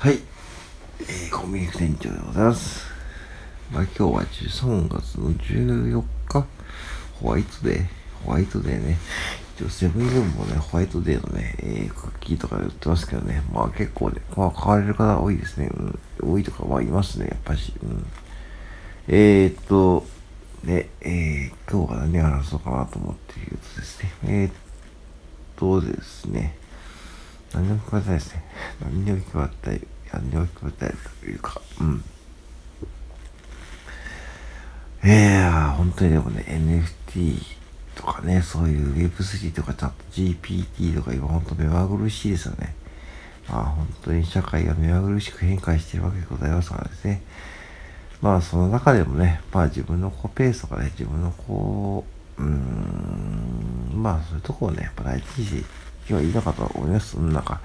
はい、えー、コンビニ店長でございます。まあ、今日は13月の14日、ホワイトデー、ホワイトデーね。一応セブンイレブンもね、ホワイトデーのね、えー、クッキーとか売ってますけどね、まあ結構ね、まあ買われる方多いですね。うん、多いとか、まあいますね、やっぱし。うん、えー、っと、ね、えー、今日は何話そうかなと思っているとですね、えー、っとですね、何でも聞こえたいですね。何でも聞こえたい。何でも聞こえたいというか、うん。いやー、本当にでもね、NFT とかね、そういう Web3 とかチャット GPT とか今本当目まぐるしいですよね。まあ本当に社会が目まぐるしく変化しているわけでございますからですね。まあその中でもね、まあ自分のこうペースとかね、自分のこう、うーん、まあそういうとこをね、やっぱ大事にしていけばいいのかと思います。なんか、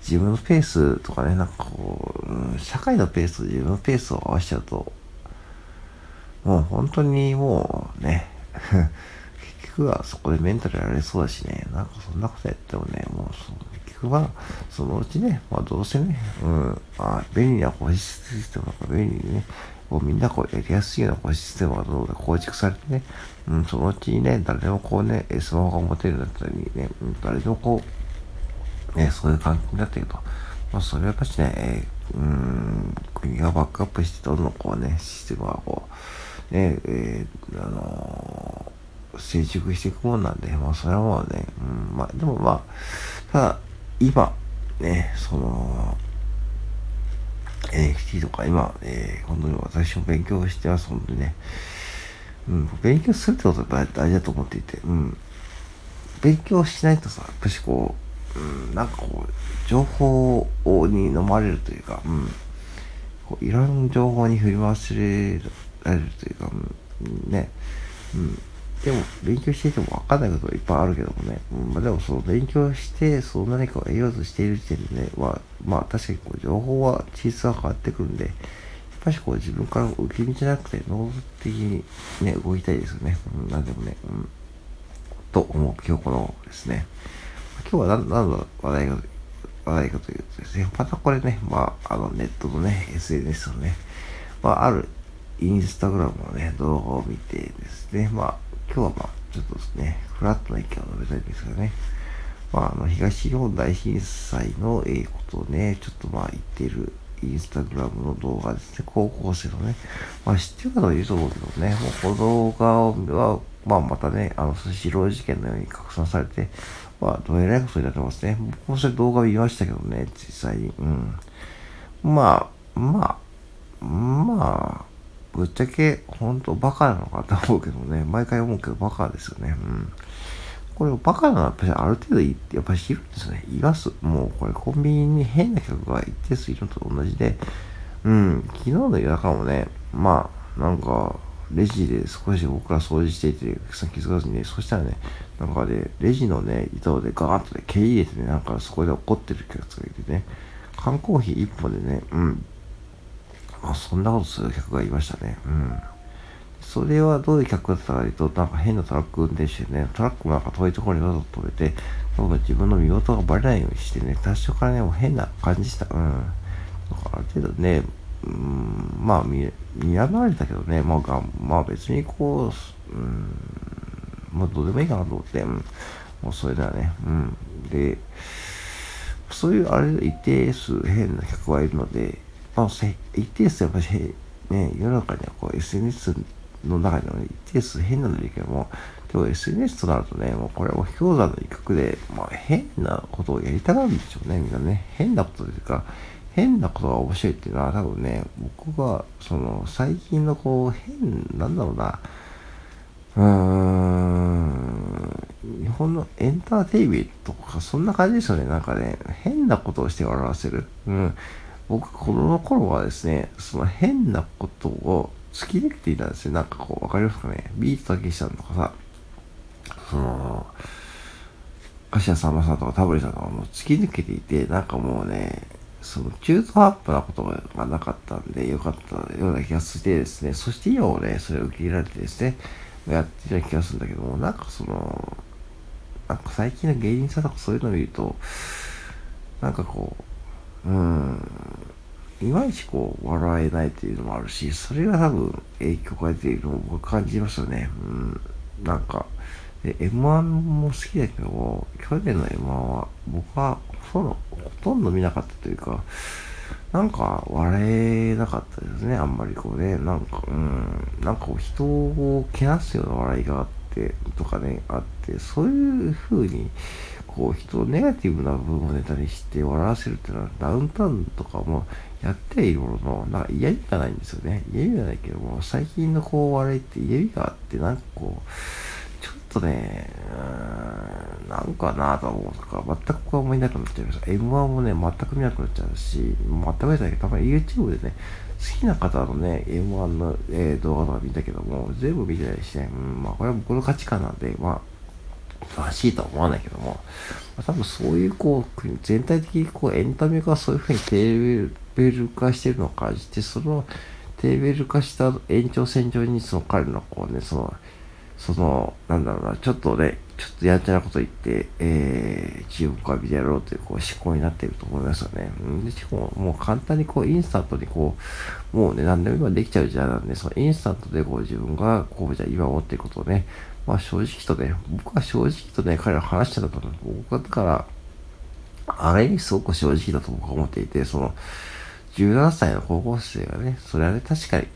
自分のペースとかね、なんかこう、社会のペースと自分のペースを合わせちゃうと、もう本当にもうね、結局はそこでメンタルやられそうだしね、なんかそんなことやってもね、もうその結局はそのうちね、まあどうせね、うん、あ便利なこうシステムとか便利にね、こうみんなこうやりやすいようなこうシステムがどうだ構築されてね、うん、そのうちにね、誰でもこうね、スマホが持てるようになったりね、うん、誰でもこう、ね、そういう感じになっていくと。まあ、それはやっぱしね、えー、うん、国がバックアップして、どんどんこうね、システムがこう、ね、えー、あのー、成熟していくもんなんで、まあ、それはもうね、うん、まあ、でもまあ、ただ、今、ね、その、NFT とか今、えー、本当に私も勉強してます、本当にね。うん、勉強するってことが大事だと思っていて、うん。勉強しないとさ、やっぱしこう、うん、なんかこう、情報に飲まれるというか、うん。こういろんな情報に振り回されられるというか、うん、ね。うん。でも、勉強していても分かんないことがいっぱいあるけどもね。うん、まあでも、その勉強して、その何かを得ようとしている時点でね、まあ、まあ確かにこう、情報は、質は変わってくるんで、やっぱしこう自分から受け身じゃなくて、能動的にね、動きたいですよね。うん、なんでもね、うん。と思う今日このですね。今日は何何の話題か、話題かというとですね、またこれね、まあ、あのネットのね、SNS のね、まあ、あるインスタグラムのね、動画を見てですね、まあ、今日はまあ、ちょっとですね、フラットな意見を述べたいんですけどね、まあ、あの、東日本大震災の、えー、ことをね、ちょっとまあ言ってるインスタグラムの動画ですね、高校生のね、まあ知ってる方もいると思うけどね、もうこの動画は、まあまたね、あの、スシロー事件のように拡散されて、まあ、どえらいことになってますね。僕もそれ動画見ましたけどね、実際に。うん。まあ、まあ、まあ、ぶっちゃけ、本当バカなのかと思うけどね、毎回思うけどバカですよね。うん。これバカなのはやっぱりある程度やっぱりいるんですね。います。もうこれコンビニに変な客が一定数いるのと同じで、うん、昨日の夜中もね、まあ、なんか、レジで少し僕ら掃除していて、さっき気づかずにね、そしたらね、なんかね、レジのね、糸でガーッとね、蹴り入れてね、なんかそこで怒ってる客がいてね、缶コーヒー一本でね、うん、あ、そんなことする客がいましたね。うん。それはどういう客だったかというと、なんか変なトラック運転手でね、トラックもなんか遠いところにわざと止めて、僕は自分の身元がバレないようにしてね、多少からね、もう変な感じした。うん。なんかある程度ね、うん、まあ見、見られたけどね、まあが、まあ別にこう、うん、まあどうでもいいかなと思って、うん、もうそれだね、うん。で、そういうあれ、一定数変な客がいるので、まあ、一定数やっぱり、ね、世の中にはこう SNS の中には、一定数変なのいるけども、でも SNS となるとね、もうこれは氷山の一角で、まあ変なことをやりたがるんでしょうね、みんなね。変なことというか、変なことが面白いっていうのは多分ね、僕が、その、最近のこう、変、なんだろうな、うーん、日本のエンターテイメントとか、そんな感じですよね。なんかね、変なことをして笑わせる。うん。僕、子供の頃はですね、その変なことを突き抜けていたんですよ。なんかこう、わかりますかね？ビートたけしさんとかさ、その、柏さんまさんとかタブリさんとかも突き抜けていて、なんかもうね、その中途半端なことがなかったんで、よかったような気がしてですね、そして今もね、それを受け入れられてですね、やってるような気がするんだけども、なんかその、なんか最近の芸人さんとかそういうのを見ると、なんかこう、うん、いまいちこう、笑えないっていうのもあるし、それが多分影響が出ているのを僕感じますよね。うん。なんか、M1 も好きだけど、去年の M1 は僕はほほとんど見なかったというか、なんか笑えなかったですね、あんまりこうね。なんか、うん、なんかこう人をけなすような笑いがあって、とかね、あって、そういう風に、こう人をネガティブな部分をネタにして笑わせるっていうのはダウンタウンとかもやってはいるものの、なんか嫌味がないんですよね。嫌味がないけども、最近のこう笑いって嫌味があって、なんかこうちょっ、とね、うーん、なんかなと思うとか、全くこう思いなくなっちゃいました。M1 もね、全く見なくなっちゃうし、全く見ないけど、たまに YouTube でね、好きな方のね、M1 の、えー、動画とか見たけども、全部見てないしね、うん、まあこれは僕の価値観なんで、まあ、正しいとは思わないけども、まあ、多分そういうこう、全体的にこうエンタメがそういうふうにテーベル化してるのを感じて、そのテーベル化した延長線上にその彼のこうね、そのその、なんだろうな、ちょっとね、ちょっとやんちゃなこと言って、えー、中国は見てやろうというこう思考になっていると思いますよね。でしかも、もう簡単にこう、インスタントにこう、もうね、何でも今できちゃう時代なんで、そのインスタントでこう、自分がこう、じゃあ今思っていることをね、まあ正直とね、僕は正直とね、彼ら話してたと思う。僕はだから、あれにすごく正直だと僕は思っていて、その、17歳の高校生がね、それはね、確かに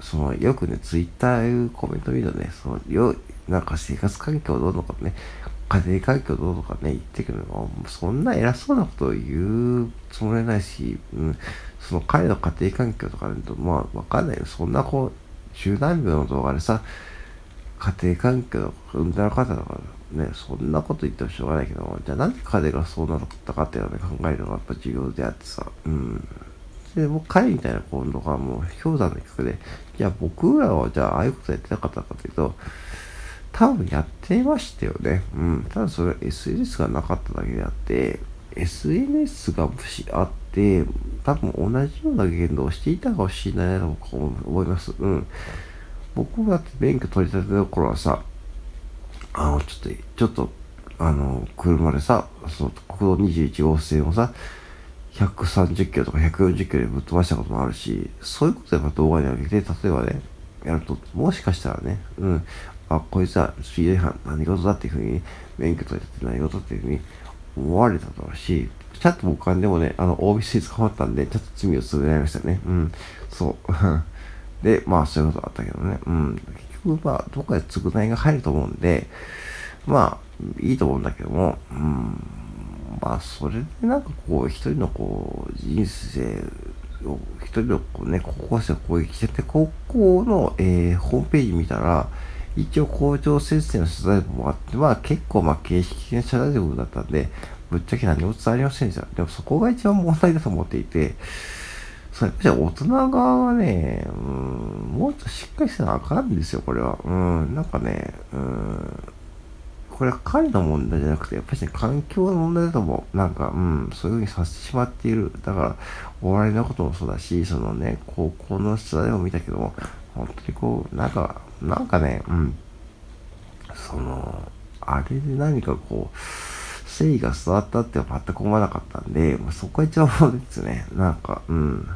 その、よくね、ツイッターいうコメント見るとね、その、よ、なんか生活環境どうのかね、家庭環境どうのかね、言ってくるのそんな偉そうなことを言うつもりないし、うん、その彼の家庭環境とかね、まあ、わかんないよ。そんなこう、十何秒の動画でさ、家庭環境とか、うんだらかだとか、ね、そんなこと言ってもしょうがないけどじゃあなんで彼がそうなったかっていうのを、ね、考えるのがやっぱ重要であってさ、うん。で、もう彼みたいな子とかもう氷山の一角で、じゃあ僕らはじゃあああいうことやってなかったかというと、多分やってましたよね。うん。ただそれは SNS がなかっただけであって、SNS がもしあって、多分同じような言動をしていたかもしれないなと思います。うん。僕だって免許取り立ての頃はさ、あの、ちょっと、ちょっと、あの、車でさ、その国道21号線をさ、130キロとか140キロでぶっ飛ばしたこともあるし、そういうことで動画に上げて、例えばね、やると、もしかしたらね、うん、あ、こいつはスピード違反何事だっていうふうに、免許取りって何事っていうふうに思われただろうし、ちゃんと僕はでもね、あの、OBC 捕まったんで、ちょっと罪を償いましたね。うん、そう。で、まあ、そういうことあったけどね。うん。結局、まあ、どっかで償いが入ると思うんで、まあ、いいと思うんだけども、うん。まあ、それでなんかこう、一人のこう、人生を、一人のこうね、高校生を攻撃してて、高校の、えー、ホームページ見たら、一応校長先生の取材文もあって、まあ結構まあ形式的な謝罪文だったんで、ぶっちゃけ何も伝わりませんでした。でもそこが一番問題だと思っていて、それじゃ大人側はね、うん、もうちょっとしっかりせなあかんですよ、これは。うん、なんかね、うん、これは彼の問題じゃなくて、やっぱりね、環境の問題だと思う。なんか、うん、そういうふうにさせてしまっている。だから、お笑いのこともそうだし、そのね、高校の取材も見たけども、本当にこう、なんか、なんかね、うん、その、あれで何かこう、誠意が伝わったっては全く思わなかったんで、まあ、そこが一番問題ですね。なんか、うん。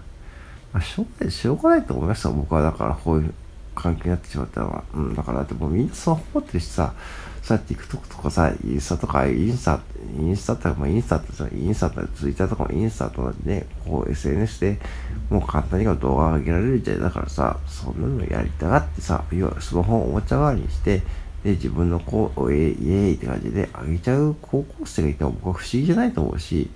まあ、しょうがない、しょうがないと思いました、僕は。だから、こういう関係になってしまったのは。うん、だから、だってもみんなそう思ってるしさ、さ、TikTok とかさ、インスタとか、インスタ、インスタって、まあ、インスタってさ、インスタって、ツイッターとかもインスタとかで、こう SNS でもう簡単に動画を上げられる時代だからさ、そんなのやりたがってさ、要はスマホをおもちゃ代わりにして、で、自分のこう、イエイエイって感じで上げちゃう高校生がいても僕は不思議じゃないと思うし、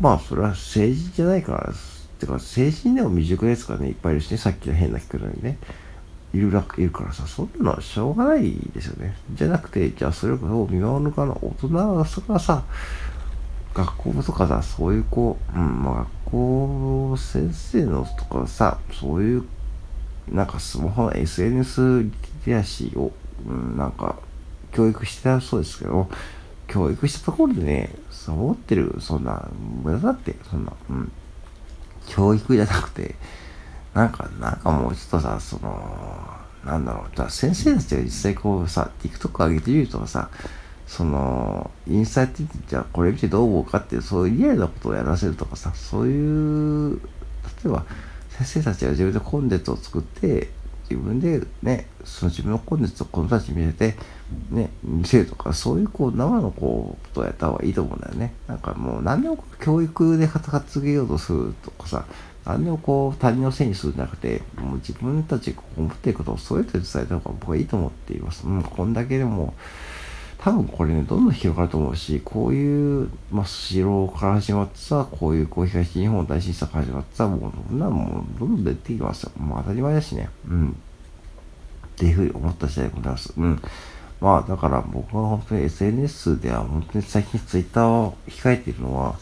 まあ、それは政治じゃないから、てか、成人でも未熟なやつがね、いっぱいいるしね、さっきの変な聞くのにね。いるらいるからさ、そんなのはしょうがないですよね。じゃなくて、じゃあそれを見守るかの大人がさ、学校とかさ、そういう子、うん、まあ学校先生のとかさ、そういう、なんかスマホの SNS リテラシーを、うん、なんか、教育してたそうですけど、教育したところでね、そう思ってる、そんな、無駄だって、そんな、うん。教育じゃなくて、なんか、なんかもうちょっとさ、その、なんだろう、じゃ先生たちが実際こうさ、TikTok 上げてみるとかさ、その、インスタやってて、じゃあこれ見てどう思うかっていう、そういうリアルなことをやらせるとかさ、そういう、例えば先生たちが自分でコンテンツを作って自分でねその自分のコンテンツを子供たちに見せてね見せるとかそういうこう生のこうことをやった方がいいと思うんだよね。なんかもう何でも教育で担げようとするとかさ何でもこう他人のせいにするんじゃなくてもう自分たちが思っていることをそうやって伝えた方が僕はいいと思っています。うんこんだけでも多分これね、どんどん広がると思うし、こういう、まあ、スシローから始まってさ、こういうこう東日本大震災から始まってさ、もう、そんなもう、どんどん出てきますよ。もう当たり前だしね。うん。っていうふうに思った次第でございます。うん。まあ、だから僕は本当に SNS では本当に最近 Twitter を控えているのは、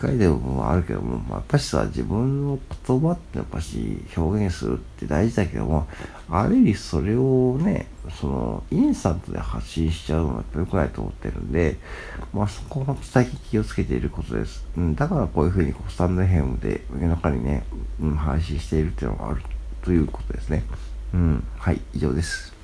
控えてる部分はあるけども、まあ、やっぱしさ、自分の言葉ってやっぱし表現するって大事だけども、ある意味それをね、その、インスタントで発信しちゃうのはやっぱ良くないと思ってるんで、まあそこは最近気をつけていることです。うん、だからこういうふうにこうスタンドヘムで夜中にね、うん、配信しているっていうのがあるということですね。うん、はい、以上です。